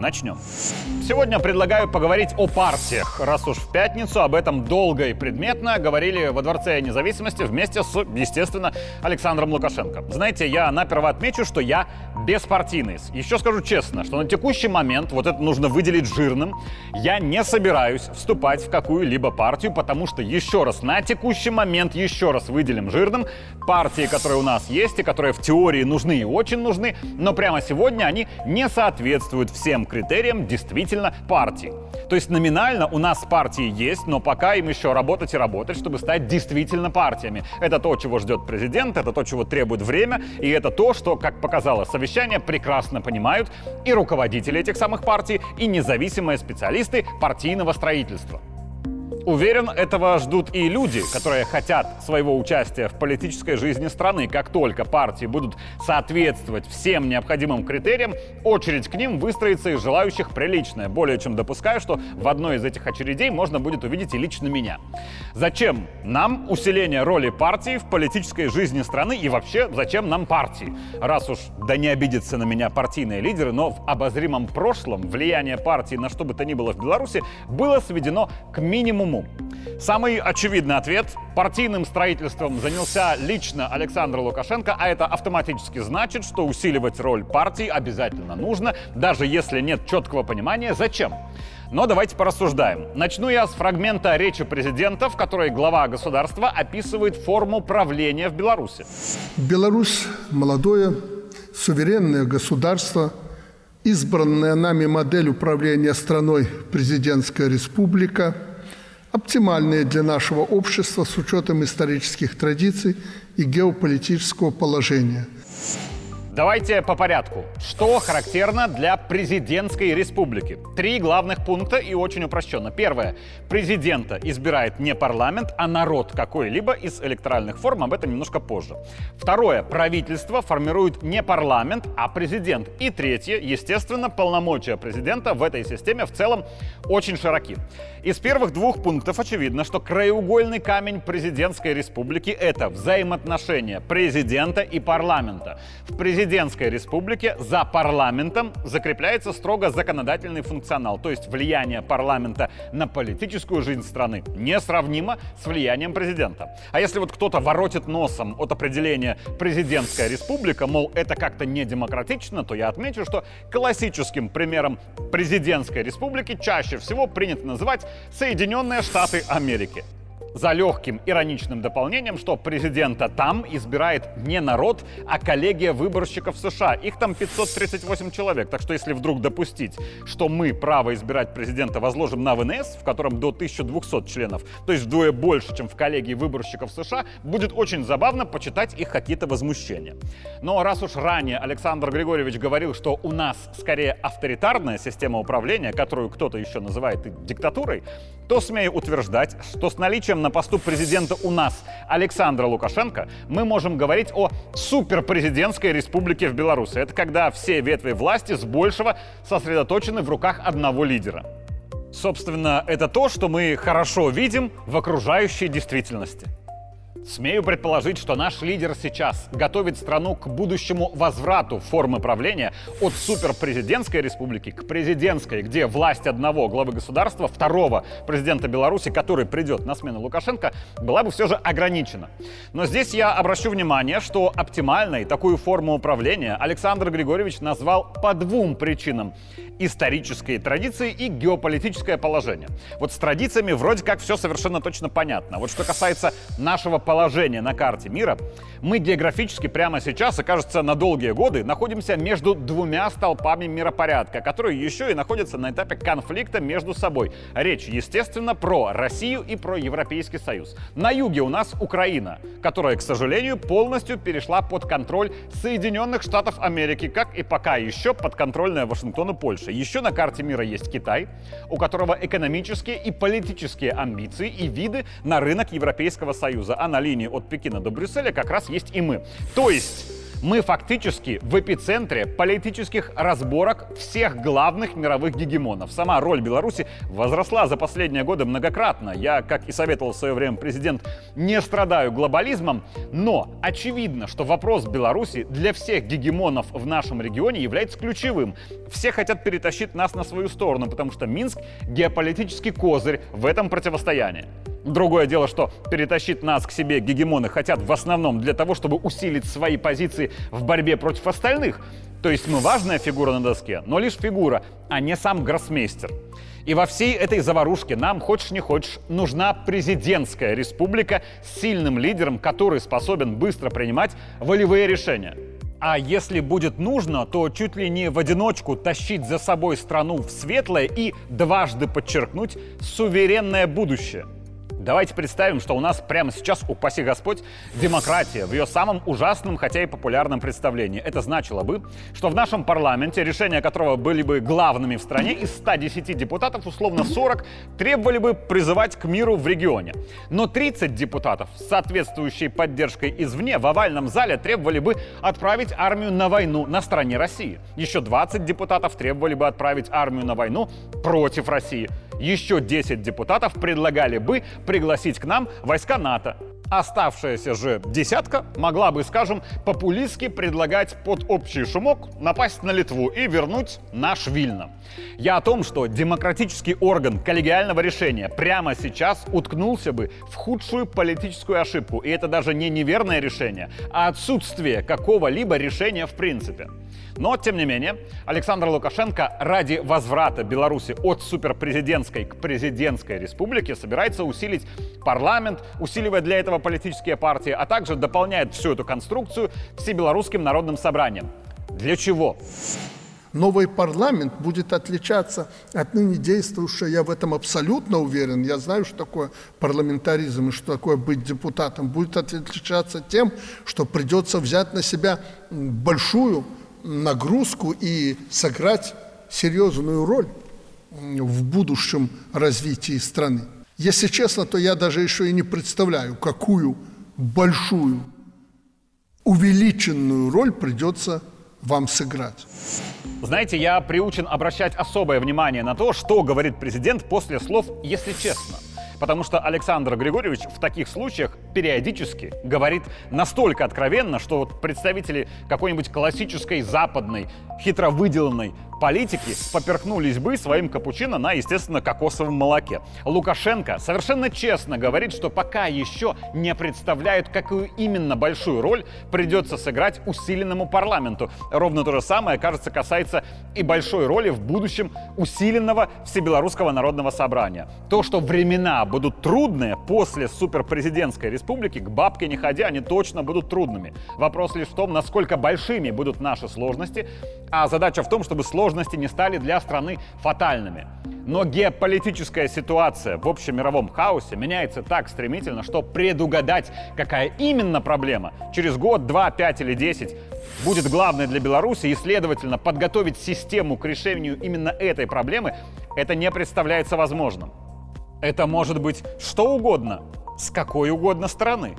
Начнем. Сегодня предлагаю поговорить о партиях. Раз уж в пятницу об этом долго и предметно говорили во Дворце независимости вместе с, естественно, Александром Лукашенко. Знаете, я наперво отмечу, что я беспартийный. Еще скажу честно, что на текущий момент, вот это нужно выделить жирным, я не собираюсь вступать в какую-либо партию, потому что, еще раз, на текущий момент, еще раз выделим жирным, партии, которые у нас есть и которые в теории нужны и очень нужны, но прямо сегодня они не соответствуют всем критериям действительно партии. То есть номинально у нас партии есть, но пока им еще работать и работать, чтобы стать действительно партиями. Это то, чего ждет президент, это то, чего требует время, и это то, что, как показало совещание, прекрасно понимают и руководители этих самых партий, и независимые специалисты партийного строительства. Уверен, этого ждут и люди, которые хотят своего участия в политической жизни страны. Как только партии будут соответствовать всем необходимым критериям, очередь к ним выстроится из желающих приличная. Более чем допускаю, что в одной из этих очередей можно будет увидеть и лично меня. Зачем нам усиление роли партии в политической жизни страны и вообще зачем нам партии? Раз уж, да не обидятся на меня партийные лидеры, но в обозримом прошлом влияние партии на что бы то ни было в Беларуси было сведено к минимуму уму? Самый очевидный ответ – партийным строительством занялся лично Александр Лукашенко, а это автоматически значит, что усиливать роль партии обязательно нужно, даже если нет четкого понимания, зачем. Но давайте порассуждаем. Начну я с фрагмента речи президента, в которой глава государства описывает форму правления в Беларуси. Беларусь – молодое, суверенное государство, избранная нами модель управления страной президентская республика – оптимальные для нашего общества с учетом исторических традиций и геополитического положения – Давайте по порядку. Что характерно для президентской республики? Три главных пункта и очень упрощенно. Первое. Президента избирает не парламент, а народ какой-либо из электоральных форм. Об этом немножко позже. Второе. Правительство формирует не парламент, а президент. И третье. Естественно, полномочия президента в этой системе в целом очень широки. Из первых двух пунктов очевидно, что краеугольный камень президентской республики — это взаимоотношения президента и парламента. В президент президентской республике за парламентом закрепляется строго законодательный функционал, то есть влияние парламента на политическую жизнь страны несравнимо с влиянием президента. А если вот кто-то воротит носом от определения президентская республика, мол, это как-то не демократично, то я отмечу, что классическим примером президентской республики чаще всего принято называть Соединенные Штаты Америки за легким ироничным дополнением, что президента там избирает не народ, а коллегия выборщиков США. Их там 538 человек. Так что если вдруг допустить, что мы право избирать президента возложим на ВНС, в котором до 1200 членов, то есть вдвое больше, чем в коллегии выборщиков США, будет очень забавно почитать их какие-то возмущения. Но раз уж ранее Александр Григорьевич говорил, что у нас скорее авторитарная система управления, которую кто-то еще называет диктатурой, то смею утверждать, что с наличием на посту президента у нас Александра Лукашенко, мы можем говорить о суперпрезидентской республике в Беларуси. Это когда все ветви власти с большего сосредоточены в руках одного лидера. Собственно, это то, что мы хорошо видим в окружающей действительности. Смею предположить, что наш лидер сейчас готовит страну к будущему возврату формы правления от суперпрезидентской республики к президентской, где власть одного главы государства, второго президента Беларуси, который придет на смену Лукашенко, была бы все же ограничена. Но здесь я обращу внимание, что оптимальной такую форму управления Александр Григорьевич назвал по двум причинам исторические традиции и геополитическое положение. Вот с традициями вроде как все совершенно точно понятно. Вот что касается нашего положения на карте мира, мы географически прямо сейчас, и кажется, на долгие годы находимся между двумя столпами миропорядка, которые еще и находятся на этапе конфликта между собой. Речь, естественно, про Россию и про Европейский Союз. На юге у нас Украина, которая, к сожалению, полностью перешла под контроль Соединенных Штатов Америки, как и пока еще подконтрольная Вашингтону Польша. Еще на карте мира есть Китай, у которого экономические и политические амбиции и виды на рынок Европейского Союза. А линии от Пекина до Брюсселя как раз есть и мы. То есть Мы фактически в эпицентре политических разборок всех главных мировых гегемонов. Сама роль Беларуси возросла за последние годы многократно. Я, как и советовал в свое время президент, не страдаю глобализмом, но очевидно, что вопрос Беларуси для всех гегемонов в нашем регионе является ключевым. Все хотят перетащить нас на свою сторону, потому что Минск — геополитический козырь в этом противостоянии. Другое дело, что перетащить нас к себе гегемоны хотят в основном для того, чтобы усилить свои позиции в борьбе против остальных. То есть мы важная фигура на доске, но лишь фигура, а не сам гроссмейстер. И во всей этой заварушке нам, хочешь не хочешь, нужна президентская республика с сильным лидером, который способен быстро принимать волевые решения. А если будет нужно, то чуть ли не в одиночку тащить за собой страну в светлое и, дважды подчеркнуть, суверенное будущее – Давайте представим, что у нас прямо сейчас, упаси Господь, демократия в ее самом ужасном, хотя и популярном представлении. Это значило бы, что в нашем парламенте, решения которого были бы главными в стране, из 110 депутатов, условно 40, требовали бы призывать к миру в регионе. Но 30 депутатов с соответствующей поддержкой извне в овальном зале требовали бы отправить армию на войну на стороне России. Еще 20 депутатов требовали бы отправить армию на войну против России. Еще 10 депутатов предлагали бы пригласить к нам войска НАТО. Оставшаяся же десятка могла бы, скажем, популистски предлагать под общий шумок напасть на Литву и вернуть наш Вильно. Я о том, что демократический орган коллегиального решения прямо сейчас уткнулся бы в худшую политическую ошибку. И это даже не неверное решение, а отсутствие какого-либо решения в принципе. Но, тем не менее, Александр Лукашенко ради возврата Беларуси от суперпрезидентской к президентской республике собирается усилить парламент, усиливая для этого политические партии, а также дополняет всю эту конструкцию всебелорусским народным собранием. Для чего? Новый парламент будет отличаться от ныне действующего, я в этом абсолютно уверен, я знаю, что такое парламентаризм и что такое быть депутатом, будет отличаться тем, что придется взять на себя большую нагрузку и сыграть серьезную роль в будущем развитии страны. Если честно, то я даже еще и не представляю, какую большую, увеличенную роль придется вам сыграть. Знаете, я приучен обращать особое внимание на то, что говорит президент после слов «если честно». Потому что Александр Григорьевич в таких случаях периодически говорит настолько откровенно, что вот представители какой-нибудь классической западной, хитро выделанной политики поперхнулись бы своим капучино на, естественно, кокосовом молоке. Лукашенко совершенно честно говорит, что пока еще не представляют, какую именно большую роль придется сыграть усиленному парламенту. Ровно то же самое, кажется, касается и большой роли в будущем усиленного Всебелорусского народного собрания. То, что времена будут трудные после суперпрезидентской республики, к бабке не ходя, они точно будут трудными. Вопрос лишь в том, насколько большими будут наши сложности, а задача в том, чтобы сложности не стали для страны фатальными. Но геополитическая ситуация в общемировом хаосе меняется так стремительно, что предугадать, какая именно проблема через год, два, пять или десять будет главной для Беларуси и, следовательно, подготовить систему к решению именно этой проблемы, это не представляется возможным. Это может быть что угодно, с какой угодно стороны.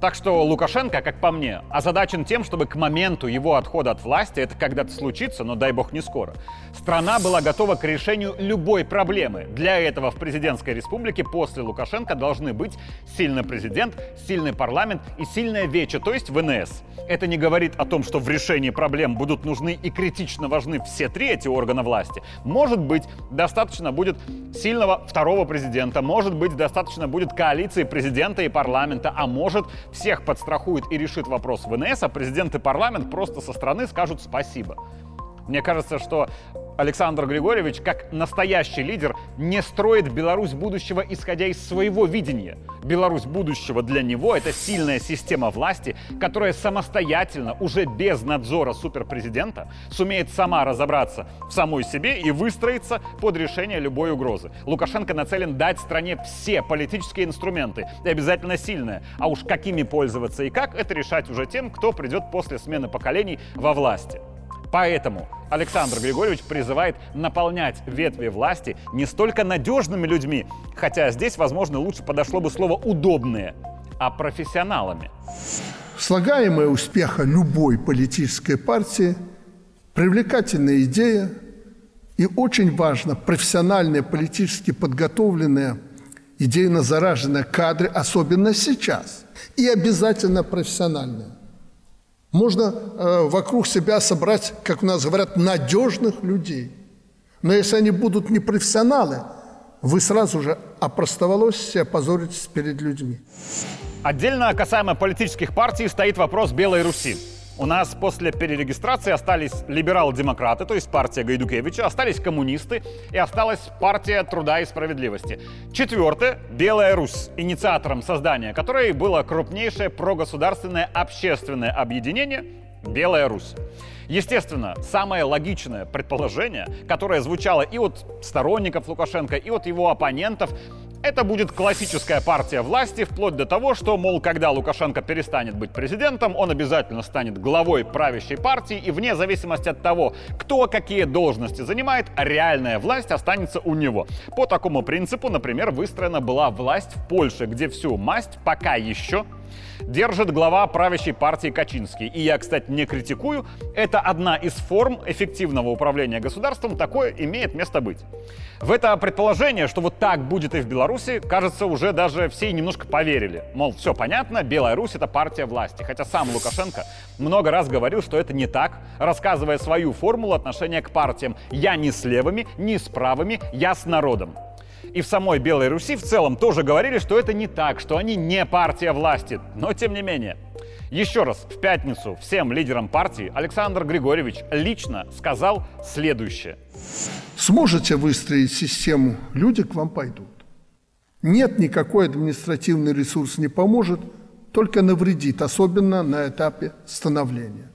Так что Лукашенко, как по мне, озадачен тем, чтобы к моменту его отхода от власти, это когда-то случится, но дай бог не скоро, страна была готова к решению любой проблемы. Для этого в президентской республике после Лукашенко должны быть сильный президент, сильный парламент и сильная вече, то есть ВНС. Это не говорит о том, что в решении проблем будут нужны и критично важны все три эти органа власти. Может быть, достаточно будет сильного второго президента, может быть, достаточно будет коалиции президента и парламента, а может всех подстрахует и решит вопрос ВНС, а президент и парламент просто со стороны скажут спасибо. Мне кажется, что Александр Григорьевич, как настоящий лидер, не строит Беларусь будущего, исходя из своего видения. Беларусь будущего для него — это сильная система власти, которая самостоятельно, уже без надзора суперпрезидента, сумеет сама разобраться в самой себе и выстроиться под решение любой угрозы. Лукашенко нацелен дать стране все политические инструменты, и обязательно сильные. А уж какими пользоваться и как, это решать уже тем, кто придет после смены поколений во власти. Поэтому Александр Григорьевич призывает наполнять ветви власти не столько надежными людьми, хотя здесь, возможно, лучше подошло бы слово «удобные», а профессионалами. слагаемое успеха любой политической партии – привлекательная идея и очень важно профессиональные, политически подготовленные, идейно зараженные кадры, особенно сейчас, и обязательно профессиональные. Можно э, вокруг себя собрать, как у нас говорят, надежных людей. Но если они будут не профессионалы, вы сразу же опростоволоситесь и опозоритесь перед людьми. Отдельно касаемо политических партий стоит вопрос Белой Руси. У нас после перерегистрации остались либерал-демократы, то есть партия Гайдукевича, остались коммунисты и осталась партия труда и справедливости. Четвертое – Белая Русь, инициатором создания которой было крупнейшее прогосударственное общественное объединение «Белая Русь». Естественно, самое логичное предположение, которое звучало и от сторонников Лукашенко, и от его оппонентов, это будет классическая партия власти, вплоть до того, что, мол, когда Лукашенко перестанет быть президентом, он обязательно станет главой правящей партии, и вне зависимости от того, кто какие должности занимает, реальная власть останется у него. По такому принципу, например, выстроена была власть в Польше, где всю масть пока еще держит глава правящей партии Качинский. И я, кстати, не критикую. Это одна из форм эффективного управления государством. Такое имеет место быть. В это предположение, что вот так будет и в Беларуси, кажется, уже даже все немножко поверили. Мол, все понятно, Белая Русь — это партия власти. Хотя сам Лукашенко много раз говорил, что это не так, рассказывая свою формулу отношения к партиям. Я не с левыми, не с правыми, я с народом и в самой Белой Руси в целом тоже говорили, что это не так, что они не партия власти. Но тем не менее. Еще раз, в пятницу всем лидерам партии Александр Григорьевич лично сказал следующее. Сможете выстроить систему, люди к вам пойдут. Нет, никакой административный ресурс не поможет, только навредит, особенно на этапе становления.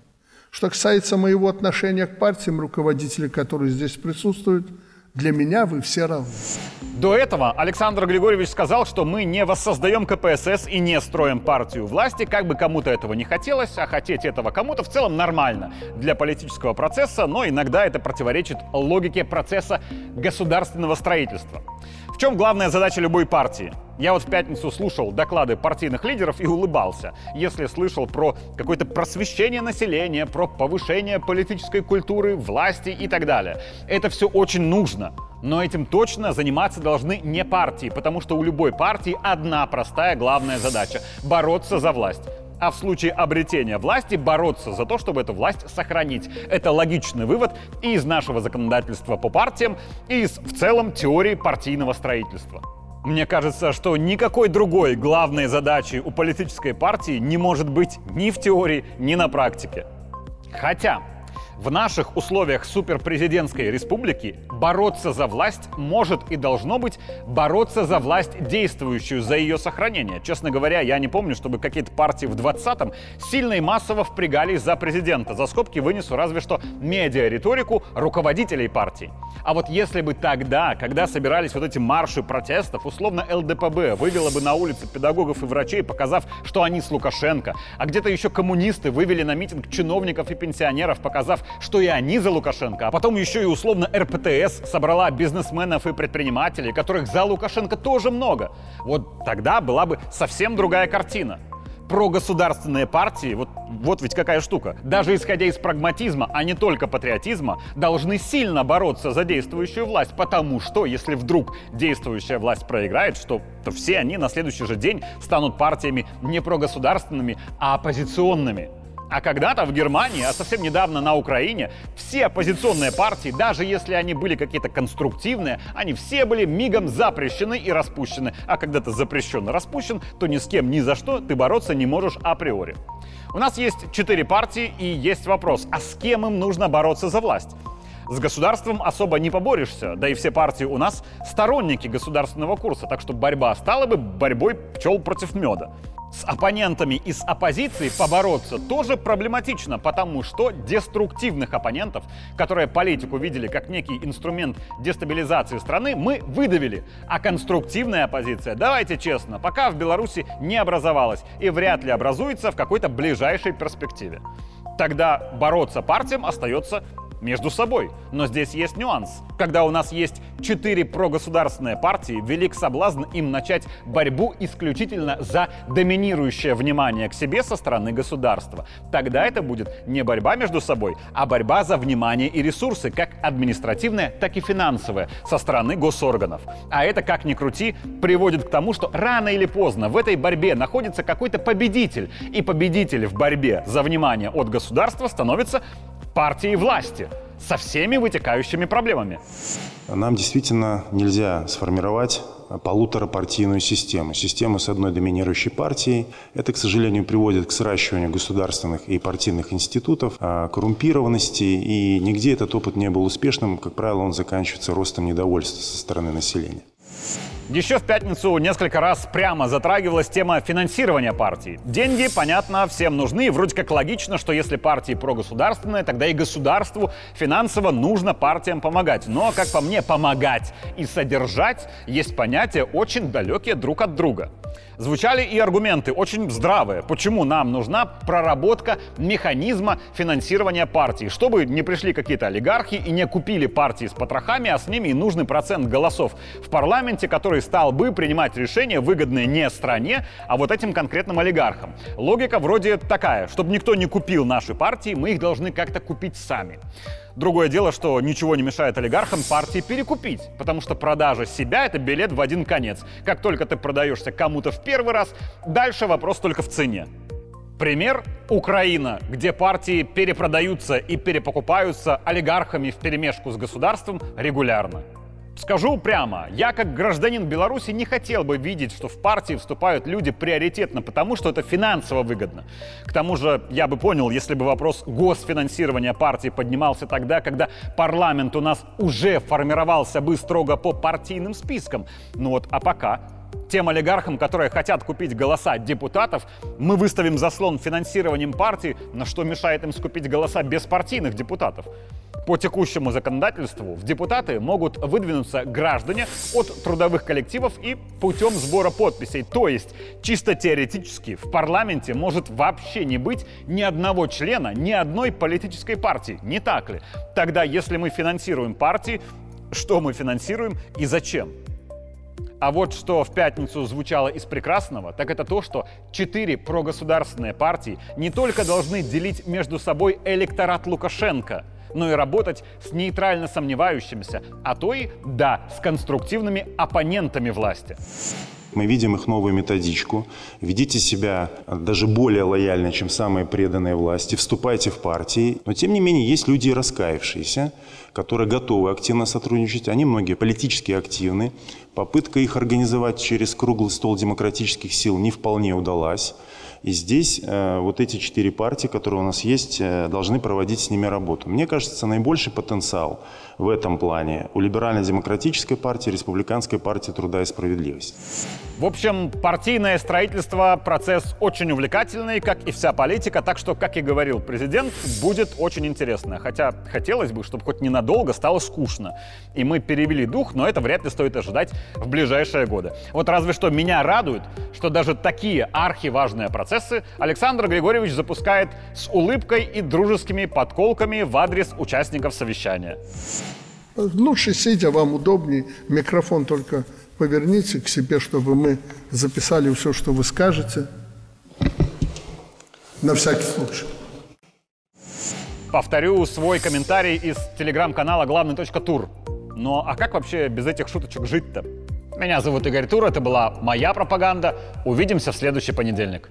Что касается моего отношения к партиям, руководителей, которые здесь присутствуют – для меня вы все равны. До этого Александр Григорьевич сказал, что мы не воссоздаем КПСС и не строим партию власти, как бы кому-то этого не хотелось, а хотеть этого кому-то в целом нормально для политического процесса, но иногда это противоречит логике процесса государственного строительства. В чем главная задача любой партии? Я вот в пятницу слушал доклады партийных лидеров и улыбался, если слышал про какое-то просвещение населения, про повышение политической культуры, власти и так далее. Это все очень нужно. Но этим точно заниматься должны не партии, потому что у любой партии одна простая главная задача – бороться за власть а в случае обретения власти бороться за то, чтобы эту власть сохранить. Это логичный вывод и из нашего законодательства по партиям, и из в целом теории партийного строительства. Мне кажется, что никакой другой главной задачи у политической партии не может быть ни в теории, ни на практике. Хотя в наших условиях суперпрезидентской республики бороться за власть может и должно быть бороться за власть действующую, за ее сохранение. Честно говоря, я не помню, чтобы какие-то партии в 20-м сильно и массово впрягались за президента. За скобки вынесу разве что медиа-риторику руководителей партий. А вот если бы тогда, когда собирались вот эти марши протестов, условно ЛДПБ вывела бы на улицы педагогов и врачей, показав, что они с Лукашенко, а где-то еще коммунисты вывели на митинг чиновников и пенсионеров, показав, что и они за Лукашенко, а потом еще и условно РПТС собрала бизнесменов и предпринимателей, которых за Лукашенко тоже много. Вот тогда была бы совсем другая картина прогосударственные партии, вот, вот ведь какая штука, даже исходя из прагматизма, а не только патриотизма, должны сильно бороться за действующую власть, потому что если вдруг действующая власть проиграет, что, то все они на следующий же день станут партиями не прогосударственными, а оппозиционными. А когда-то в Германии, а совсем недавно на Украине, все оппозиционные партии, даже если они были какие-то конструктивные, они все были мигом запрещены и распущены. А когда ты запрещен и распущен, то ни с кем ни за что ты бороться не можешь априори. У нас есть четыре партии и есть вопрос, а с кем им нужно бороться за власть? С государством особо не поборешься, да и все партии у нас сторонники государственного курса, так что борьба стала бы борьбой пчел против меда. С оппонентами из оппозиции побороться тоже проблематично, потому что деструктивных оппонентов, которые политику видели как некий инструмент дестабилизации страны, мы выдавили. А конструктивная оппозиция, давайте честно, пока в Беларуси не образовалась и вряд ли образуется в какой-то ближайшей перспективе. Тогда бороться партиям остается между собой. Но здесь есть нюанс. Когда у нас есть четыре прогосударственные партии, велик соблазн им начать борьбу исключительно за доминирующее внимание к себе со стороны государства. Тогда это будет не борьба между собой, а борьба за внимание и ресурсы, как административные, так и финансовые, со стороны госорганов. А это, как ни крути, приводит к тому, что рано или поздно в этой борьбе находится какой-то победитель. И победитель в борьбе за внимание от государства становится партией власти со всеми вытекающими проблемами. Нам действительно нельзя сформировать полуторапартийную систему. Систему с одной доминирующей партией. Это, к сожалению, приводит к сращиванию государственных и партийных институтов, а, коррумпированности, и нигде этот опыт не был успешным. Как правило, он заканчивается ростом недовольства со стороны населения. Еще в пятницу несколько раз прямо затрагивалась тема финансирования партий. Деньги, понятно, всем нужны. Вроде как логично, что если партии прогосударственные, тогда и государству финансово нужно партиям помогать. Но, как по мне, помогать и содержать есть понятия очень далекие друг от друга. Звучали и аргументы очень здравые. Почему нам нужна проработка механизма финансирования партий, чтобы не пришли какие-то олигархи и не купили партии с потрохами, а с ними и нужный процент голосов в парламенте, который стал бы принимать решения, выгодные не стране, а вот этим конкретным олигархам. Логика вроде такая, чтобы никто не купил наши партии, мы их должны как-то купить сами. Другое дело, что ничего не мешает олигархам партии перекупить, потому что продажа себя — это билет в один конец. Как только ты продаешься кому-то в первый раз, дальше вопрос только в цене. Пример – Украина, где партии перепродаются и перепокупаются олигархами в перемешку с государством регулярно. Скажу прямо, я как гражданин Беларуси не хотел бы видеть, что в партии вступают люди приоритетно, потому что это финансово выгодно. К тому же я бы понял, если бы вопрос госфинансирования партии поднимался тогда, когда парламент у нас уже формировался бы строго по партийным спискам. Ну вот, а пока тем олигархам, которые хотят купить голоса депутатов, мы выставим заслон финансированием партии, на что мешает им скупить голоса беспартийных депутатов. По текущему законодательству в депутаты могут выдвинуться граждане от трудовых коллективов и путем сбора подписей. То есть, чисто теоретически, в парламенте может вообще не быть ни одного члена, ни одной политической партии. Не так ли? Тогда, если мы финансируем партии, что мы финансируем и зачем? А вот что в пятницу звучало из прекрасного, так это то, что четыре прогосударственные партии не только должны делить между собой электорат Лукашенко, но и работать с нейтрально сомневающимися, а то и, да, с конструктивными оппонентами власти. Мы видим их новую методичку. Ведите себя даже более лояльно, чем самые преданные власти. Вступайте в партии. Но, тем не менее, есть люди раскаявшиеся, которые готовы активно сотрудничать. Они многие политически активны. Попытка их организовать через круглый стол демократических сил не вполне удалась. И здесь э, вот эти четыре партии, которые у нас есть, э, должны проводить с ними работу. Мне кажется, наибольший потенциал в этом плане у либерально-демократической партии, республиканской партии труда и справедливости. В общем, партийное строительство – процесс очень увлекательный, как и вся политика, так что, как и говорил президент, будет очень интересно. Хотя хотелось бы, чтобы хоть ненадолго стало скучно. И мы перевели дух, но это вряд ли стоит ожидать в ближайшие годы. Вот разве что меня радует, что даже такие архиважные процессы Александр Григорьевич запускает с улыбкой и дружескими подколками в адрес участников совещания. Лучше сидя, вам удобнее. Микрофон только поверните к себе, чтобы мы записали все, что вы скажете. На всякий случай. Повторю свой комментарий из телеграм-канала «Главный точка тур». Но а как вообще без этих шуточек жить-то? Меня зовут Игорь Тур, это была моя пропаганда. Увидимся в следующий понедельник.